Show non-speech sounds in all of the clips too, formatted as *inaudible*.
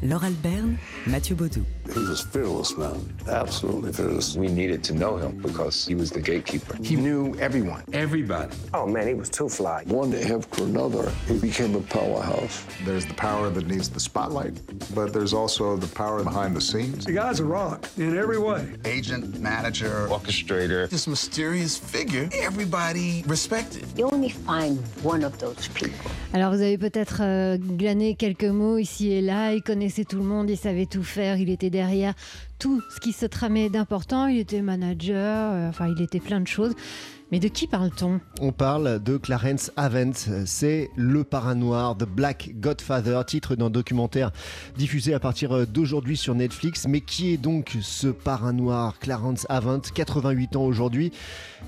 Laure Alberne, Mathieu Baudou. He was fearless, man. Absolutely fearless. We needed to know him because he was the gatekeeper. He knew everyone, everybody. Oh man, he was too fly. One day after another, he became a powerhouse. There's the power that needs the spotlight, but there's also the power behind the scenes. The guy's a rock in every way. Agent, manager, Orchestrator. this mysterious figure everybody respected. You only find one of those people. Alors vous avez peut-être euh, glané quelques mots ici et là, il connaissait tout le monde, il savait tout faire, il était derrière tout ce qui se tramait d'important, il était manager, euh, enfin il était plein de choses. Mais de qui parle-t-on? On parle de Clarence Avent, c'est le parrain noir, The Black Godfather, titre d'un documentaire diffusé à partir d'aujourd'hui sur Netflix. Mais qui est donc ce parrain noir, Clarence Avent, 88 ans aujourd'hui?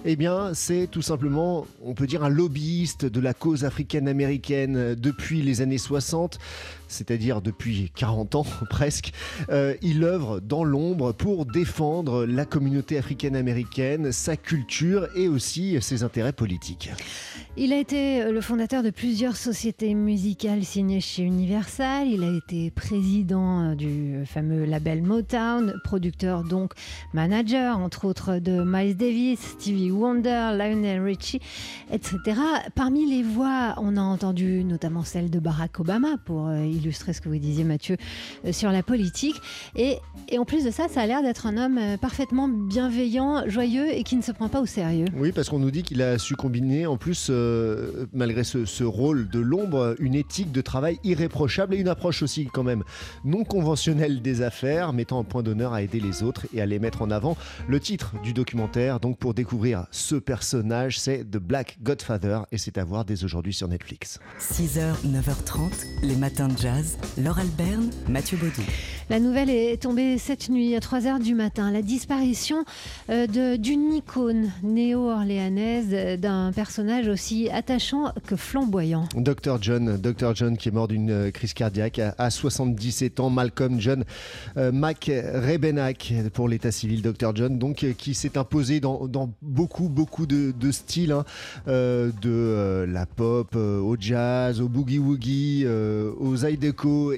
Eh bien, c'est tout simplement, on peut dire, un lobbyiste de la cause africaine-américaine depuis les années 60 c'est-à-dire depuis 40 ans *laughs* presque, euh, il œuvre dans l'ombre pour défendre la communauté africaine-américaine, sa culture et aussi ses intérêts politiques. Il a été le fondateur de plusieurs sociétés musicales signées chez Universal. Il a été président du fameux label Motown, producteur donc manager, entre autres de Miles Davis, Stevie Wonder, Lionel Richie, etc. Parmi les voix, on a entendu notamment celle de Barack Obama pour euh, illustrer ce que vous disiez Mathieu euh, sur la politique. Et, et en plus de ça, ça a l'air d'être un homme euh, parfaitement bienveillant, joyeux et qui ne se prend pas au sérieux. Oui, parce qu'on nous dit qu'il a su combiner en plus, euh, malgré ce, ce rôle de l'ombre, une éthique de travail irréprochable et une approche aussi quand même non conventionnelle des affaires, mettant un point d'honneur à aider les autres et à les mettre en avant. Le titre du documentaire, donc pour découvrir ce personnage, c'est The Black Godfather et c'est à voir dès aujourd'hui sur Netflix. 6h, 9h30, les matins de jazz. Laure Alberne, Mathieu Baudou. La nouvelle est tombée cette nuit à 3h du matin. La disparition euh, de- d'une icône néo-orléanaise, euh, d'un personnage aussi attachant que flamboyant. Dr John, Dr John qui est mort d'une euh, crise cardiaque à, à 77 ans. Malcolm John euh, McRebenack pour l'état civil. Dr John, donc qui s'est imposé dans, dans beaucoup beaucoup de, de styles, hein, de la pop au jazz, au boogie woogie, euh, aux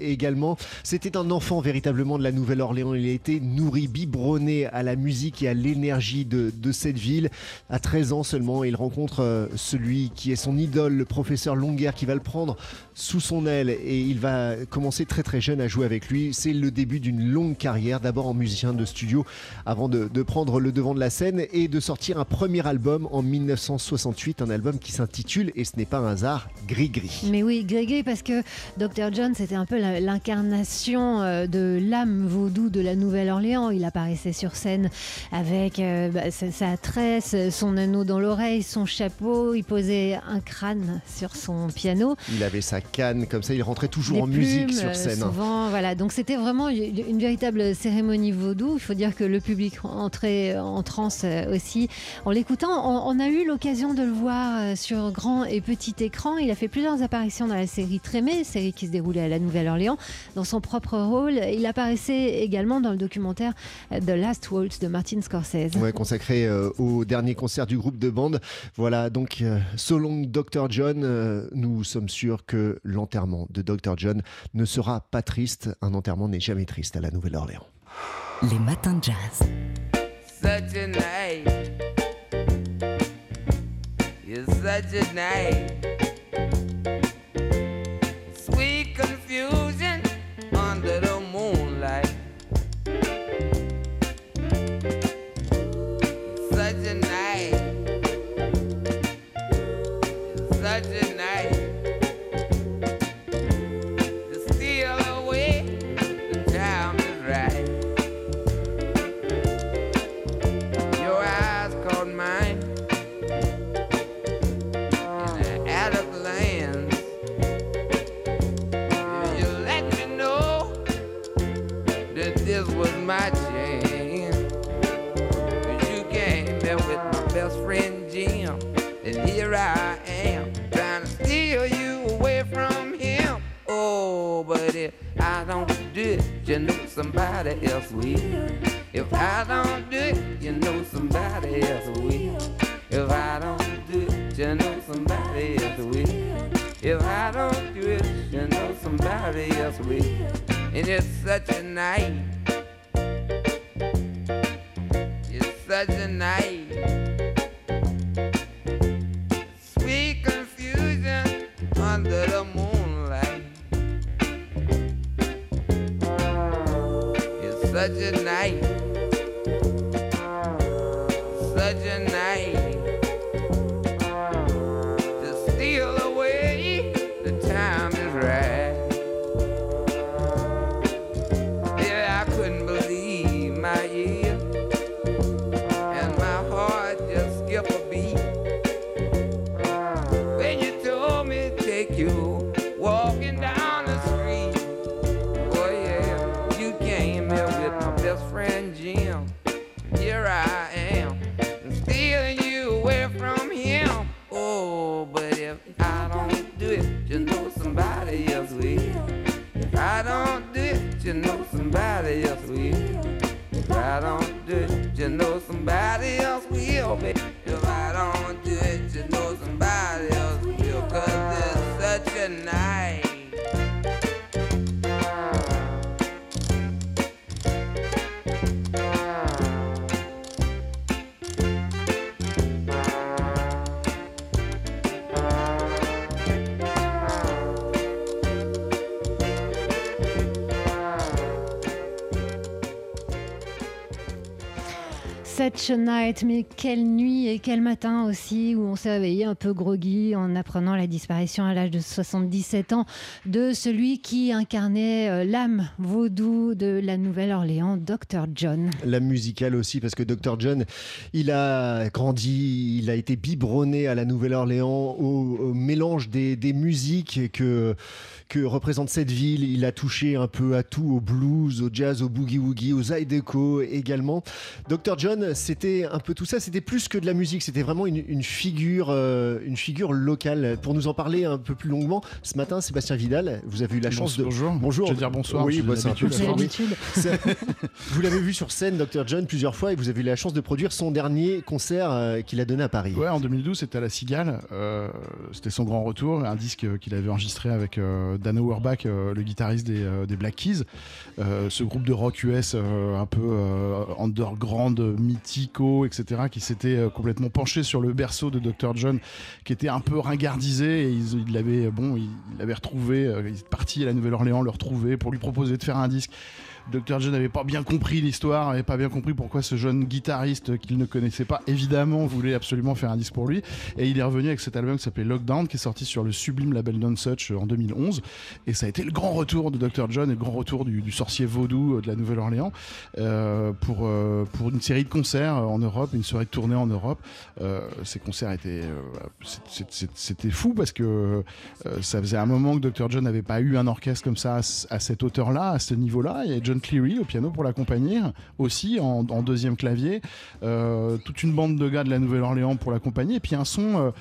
également. C'était un enfant véritablement de la Nouvelle-Orléans. Il a été nourri, biberonné à la musique et à l'énergie de, cette ville. À 13 ans seulement, il rencontre euh, celui qui est son idole, le professeur Longer, qui va le prendre sous son aile et il va commencer très très jeune à jouer avec lui. C'est le début d'une longue carrière, d'abord en musicien de studio, avant de, de prendre le devant de la scène et de sortir un premier album en 1968, un album qui s'intitule, et ce n'est pas un hasard, Gris Gris. Mais oui, Grégory, parce que Dr. John, c'était un peu l'incarnation euh, de l'âme vaudou de la Nouvelle-Orléans. Il apparaissait sur scène avec euh, bah, sa, tresse, son anneau dans l'oreille, son chapeau. Il posait un crâne sur son piano. Il avait sa canne, comme ça il rentrait toujours Des en musique sur euh, scène. Souvent, voilà. Donc c'était vraiment une, véritable cérémonie vaudou. Il faut dire que le public entrait en transe euh, aussi en l'écoutant. On, on a eu l'occasion de le voir euh, sur grand et petit écran. Il a fait plusieurs apparitions dans la série Trémé, série qui se déroulait à la Nouvelle-Orléans, dans son propre rôle. Il apparaissait également dans le documentaire The Last Waltz de Martin Scorsese. Ouais, consacré euh, au dernier concert du groupe de bande. Voilà, donc euh, So Long Dr. John, euh, nous sommes sûrs que l'enterrement de Dr. John ne sera pas triste. Un enterrement n'est jamais triste à la Nouvelle-Orléans. Les matins de jazz. such a night. You're such a night. Don't do it, you know somebody else will. If I don't do it, you know somebody else will. If I don't do it, you know somebody else will. And it's such a night. It's such a night. Sweet confusion under the moonlight. It's such a night. Such Such a night, mais quelle nuit et quel matin aussi où on s'est réveillé un peu groggy en apprenant la disparition à l'âge de 77 ans de celui qui incarnait euh, l'âme vaudou de la Nouvelle-Orléans, Dr. John. La musicale aussi, parce que Dr. John, il a grandi, il a été biberonné à la Nouvelle-Orléans au, au mélange des musiques que, que représente cette ville. Il a touché un peu à tout, au blues, au jazz, au boogie-woogie, au zydeco également. Dr. John, c'était un peu tout ça, c'était plus que de la musique, c'était vraiment une, une figure, euh, une figure locale. Pour nous en parler un peu plus longuement, ce matin, Sébastien Vidal, vous avez eu la chance de... Bonjour. Bonjour. Je veux dire bonsoir. Oui, bah, c'est un peu *laughs* Vous l'avez vu sur scène, Dr. John, plusieurs fois et vous avez eu la chance de produire son dernier concert euh, qu'il a donné à Paris. Ouais, en 2012, c'était à la Cigale. Euh, c'était son grand retour, un disque qu'il avait enregistré avec euh, Dan Auerbach, euh, le guitariste des, euh, Black Keys. Euh, ce groupe de rock US un peu underground, mythico, etc., qui s'était complètement penché sur le berceau de Dr. John, qui était un peu ringardisé. Et il il l'avait bon, il il retrouvé. il est parti à la Nouvelle-Orléans le retrouver pour lui proposer de faire un disque. Dr. John n'avait pas bien compris l'histoire, n'avait pas bien compris pourquoi ce jeune guitariste qu'il ne connaissait pas, évidemment, voulait absolument faire un disque pour lui. Et il est revenu avec cet album qui s'appelait Lockdown, qui est sorti sur le sublime label Nonsuch en 2011. Et ça a été le grand retour de Dr. John et le grand retour du, sorcier vaudou de la Nouvelle-Orléans euh, pour, euh, pour une série de concerts en Europe, une soirée de tournée en Europe. Euh, ces concerts étaient. euh, C'était fou parce que euh, ça faisait un moment que Dr. John n'avait pas eu un orchestre comme ça à, à cette hauteur-là, à ce niveau-là. A Cleary au piano pour l'accompagner, aussi en, en deuxième clavier. Euh, toute une bande de gars de la Nouvelle-Orléans pour l'accompagner. Et puis un son.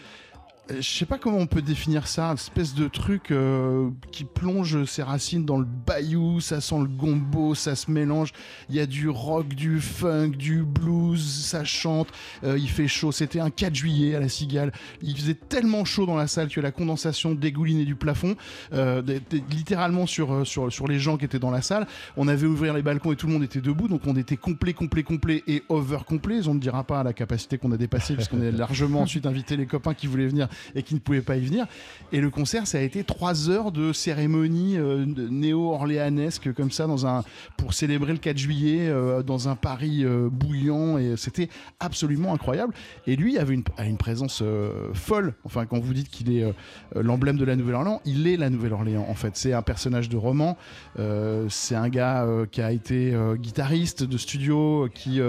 Je sais pas comment on peut définir ça, une espèce de truc euh, qui plonge ses racines dans le bayou, ça sent le gombo, ça se mélange, il y a du rock, du funk, du blues, ça chante, euh, il fait chaud, c'était un 4 juillet à la Cigale, il faisait tellement chaud dans la salle que la condensation dégoulinait du plafond, euh, littéralement sur, sur, sur les gens qui étaient dans la salle, on avait ouvert les balcons et tout le monde était debout, donc on était complet, complet, complet et over complet, on ne dira pas la capacité qu'on a dépassée puisqu'on a *laughs* largement ensuite invité les copains qui voulaient venir et qui ne pouvaient pas y venir. Et le concert, ça a été trois heures de cérémonie euh, néo-orléanesque comme ça, dans un, pour célébrer le 4 juillet euh, dans un Paris euh, bouillant. Et c'était absolument incroyable. Et lui avait une, a une présence folle. Enfin, quand vous dites qu'il est l'emblème de la Nouvelle-Orléans, il est la Nouvelle-Orléans en fait. C'est un personnage de roman. C'est un gars qui a été guitariste de studio, qui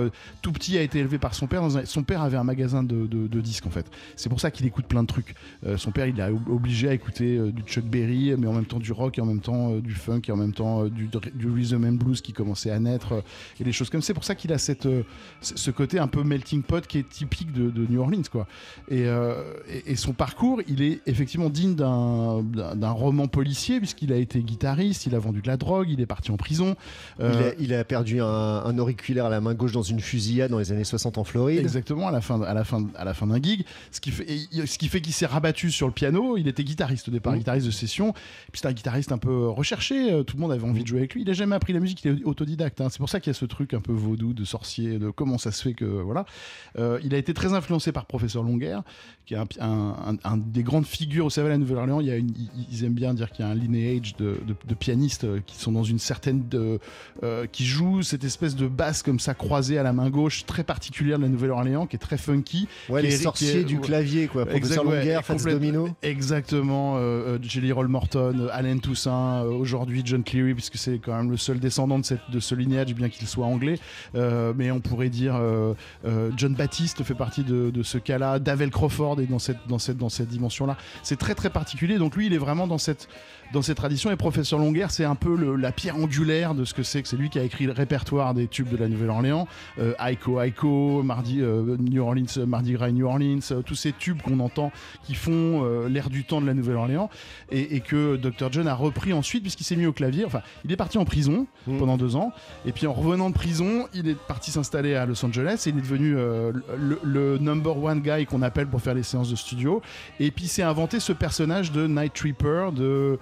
tout petit a été élevé par son père. Son père avait un magasin de disques en fait. C'est pour ça qu'il écoute plein de trucs. Euh, son père, il l'a ob- obligé à écouter euh, du Chuck Berry, mais en même temps du rock, et en même temps euh, du funk, et en même temps du, du rhythm and blues qui commençait à naître, et des choses comme ça. C'est pour ça qu'il a cette, ce côté un peu melting pot qui est typique de, de New Orleans, quoi. Et, et- et son parcours, il est effectivement digne d'un roman policier, puisqu'il a été guitariste, il a vendu de la drogue, il est parti en prison. Il, a, il a perdu un, un auriculaire à la main gauche dans une fusillade dans les années 60 en Floride. Exactement, à la fin, à la fin, à la fin d'un gig. Ce qui fait, ce qui fait qu'il s'est rabattu sur le piano, il était guitariste au départ, guitariste de session. Puis c'était un guitariste un peu recherché. euh, Tout le monde avait envie de jouer avec lui. Il a jamais appris la musique, il est autodidacte. hein. C'est pour ça qu'il y a ce truc un peu vaudou de sorcier, de comment ça se fait que voilà. Euh, il a été très influencé par Professeur Longuerre, qui est un, un- un- un des grandes figures. Vous savez, à la Nouvelle-Orléans, il y a une- ils- aiment bien dire qu'il y a un lineage de, de- de pianistes euh, qui sont dans une certaine de, euh, qui jouent cette espèce de basse comme ça croisée à la main gauche, très particulière de la Nouvelle-Orléans, qui est très funky. Ouais, qui les est- qui sorciers est- du clavier, quoi. Professeur ouais, Fats Domino. Exactement, euh, euh, Jelly Roll Morton, euh, Allen Toussaint, euh, aujourd'hui John Cleary, puisque c'est quand même le seul descendant de, cette, de ce lignage, bien qu'il soit anglais. Mais on pourrait dire John Baptiste fait partie de, de ce cas-là, Davel Crawford est dans cette, dans cette, dans cette dimension-là. C'est très très particulier, donc lui il est vraiment dans cette, dans cette tradition. Et Professeur Longuerre, c'est un peu le- la pierre angulaire de ce que c'est que c'est lui qui a écrit le répertoire des tubes de la Nouvelle-Orléans, euh, Aiko Aiko, Mardi euh, New Orleans, Mardi Gras New Orleans, euh, tous ces tubes qu'on entend qui font euh, l'air du temps de la Nouvelle-Orléans et, et que Dr John a repris ensuite puisqu'il s'est mis au clavier. Enfin, il est parti en prison pendant deux ans et puis en revenant de prison, il est parti s'installer à Los Angeles et il est devenu euh, le, le number one guy qu'on appelle pour faire les séances de studio. Et puis il s'est inventé ce personnage de Night Tripper, de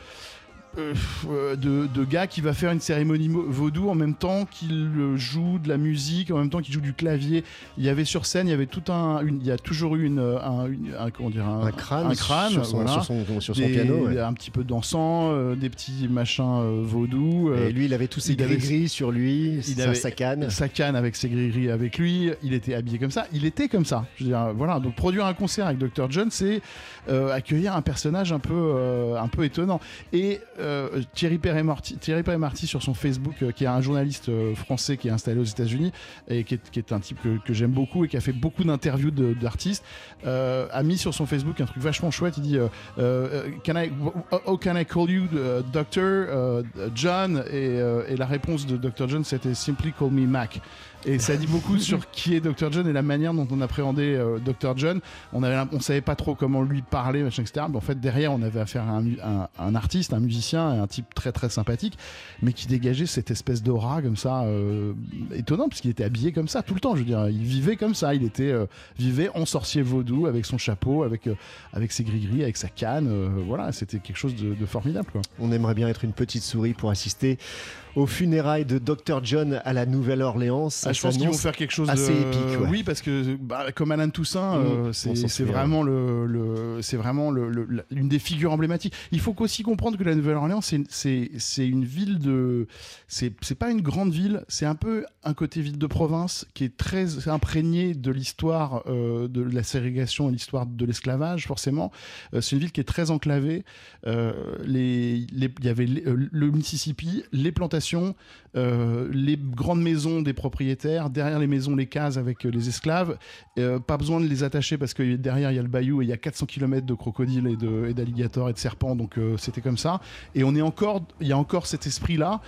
euh, euh, de, de gars qui va faire une cérémonie mo- vaudou en même temps qu'il euh, joue de la musique, en même temps qu'il joue du clavier. Il y avait sur scène, il y avait tout un, une- il y a toujours eu une, un, une- un- comment dire, un, Un crâne un crâne, sur son- voilà. sur son- sur son Des- piano, ouais. un petit peu dansant, euh, des petits machins euh, euh, Et lui, il avait tous ses il avait- gris-gris sur lui, il sa, avait sa canne. sa canne avec ses gris-gris avec lui, il était habillé comme ça, il était comme ça. Je veux dire, voilà, donc produire un concert avec Dr. John, c'est accueillir un personnage un peu, un peu étonnant. Et euh, Thierry Perret-Marty, sur son Facebook, euh, qui est un journaliste euh, français qui est installé aux États-Unis et qui est, qui est un type que, que j'aime beaucoup et qui a fait beaucoup d'interviews d'artistes, euh, a mis sur son Facebook un truc vachement chouette. Il dit can I, How can I call you, uh, Doctor uh, John? Et, et la réponse de Dr. John, c'était Simply call me Mac. Et ça dit beaucoup *laughs* sur qui est Dr. John et la manière dont on appréhendait euh, Dr. John. On avait, on savait pas trop comment lui parler, machin, etc. Mais en fait, derrière, on avait affaire à un- un artiste, un musicien, et un type très très sympathique, mais qui dégageait cette espèce d'aura comme ça, euh, étonnant, parce qu'il était habillé comme ça tout le temps. Je veux dire, il vivait comme ça. Il était euh, vivait en sorcier vaudou avec son chapeau, avec euh, avec ses gris-gris, avec sa canne. euh, voilà, c'était quelque chose de, de formidable. Quoi. On aimerait bien être une petite souris pour assister aux funérailles de Dr. John à la Nouvelle-Orléans. Ah, je pense qu'ils vont faire quelque chose assez de... épique. ouais. Oui, parce que bah, comme Alain Toussaint, Mmh, euh, c'est vraiment le, le- c'est vraiment le- des figures emblématiques. Il faut aussi comprendre que la Nouvelle-Orléans, c'est une ville de, c'est pas une grande ville, c'est un peu un côté ville de province qui est très imprégné de l'histoire euh, de la ségrégation et l'histoire de l'esclavage forcément. Euh, c'est une ville qui est très enclavée. Euh, il y avait le Mississippi, les plantations, les grandes maisons des propriétaires, derrière les maisons les cases avec les esclaves. Pas besoin de les attacher parce que derrière il y a le bayou et il y a 400 km de crocodiles et d'alligators et, de serpents, donc c'était comme ça. Et on est encore, il y a encore cet esprit-là.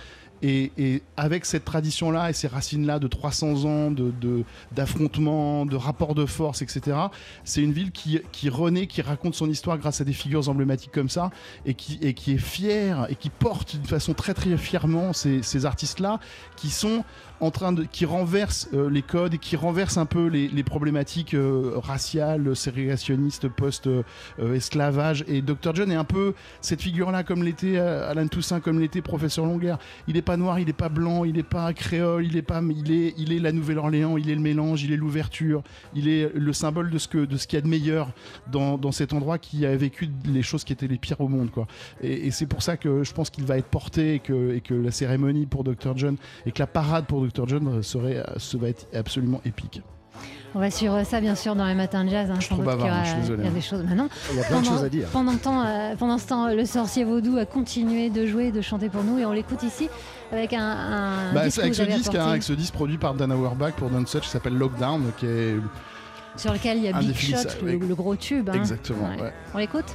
Et, avec cette tradition-là et ces racines-là de 300 ans de- de- d'affrontements, de, rapports de force, etc., c'est une ville qui, qui renaît, qui raconte son histoire grâce à des figures emblématiques comme ça et qui, et qui est fière et qui porte d'une façon très très fièrement ces, artistes-là qui sont en train de qui renversent euh, les codes et qui renversent un peu les, problématiques euh, raciales, ségrégationnistes, post-esclavage. et Dr. John est un peu cette figure-là, comme l'était euh, Alan Toussaint, comme l'était Professeur Longuerre. Il n'est noir, il n'est pas blanc, il n'est pas créole, il est pas, il est, il est la Nouvelle-Orléans, il est le mélange, il est l'ouverture, il est le symbole de ce que, de ce qu'il y a de meilleur dans, cet endroit qui a vécu les choses qui étaient les pires au monde, quoi. Et, c'est pour ça que je pense qu'il va être porté et que, la cérémonie pour Dr. John et que la parade pour Dr. John serait, va être absolument épique. On va suivre ça bien sûr dans les matins de jazz. hein, Je sans y aura- hein, je suis désolé, Il y a hein. des choses. Bah non. Il y a plein de Pendant- choses à dire. Pendant, le temps, euh, pendant ce temps, le sorcier vaudou a continué de jouer, de chanter pour nous et on l'écoute ici avec un, un Bah, disque avec, ce disque, hein, avec ce disque produit par Dan Auerbach pour Don't Such qui s'appelle Lockdown, qui est sur lequel il y a Big Shot, le, gros tube. hein. Exactement, ouais. On l'écoute?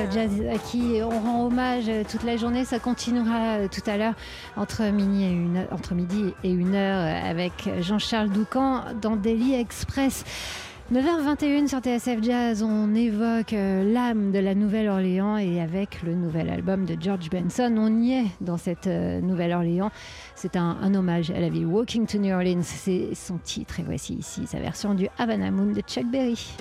À qui on rend hommage toute la journée. Ça continuera tout à l'heure entre, midi et une, heure avec Jean-Charles Doucan dans Daily Express. 9h21 sur TSF Jazz, on évoque euh, l'âme de la Nouvelle-Orléans et avec le nouvel album de George Benson, on y est dans cette euh, Nouvelle-Orléans. C'est un, un, hommage à la ville. Walking to New Orleans, c'est son titre et voici ici sa version du Havana Moon de Chuck Berry.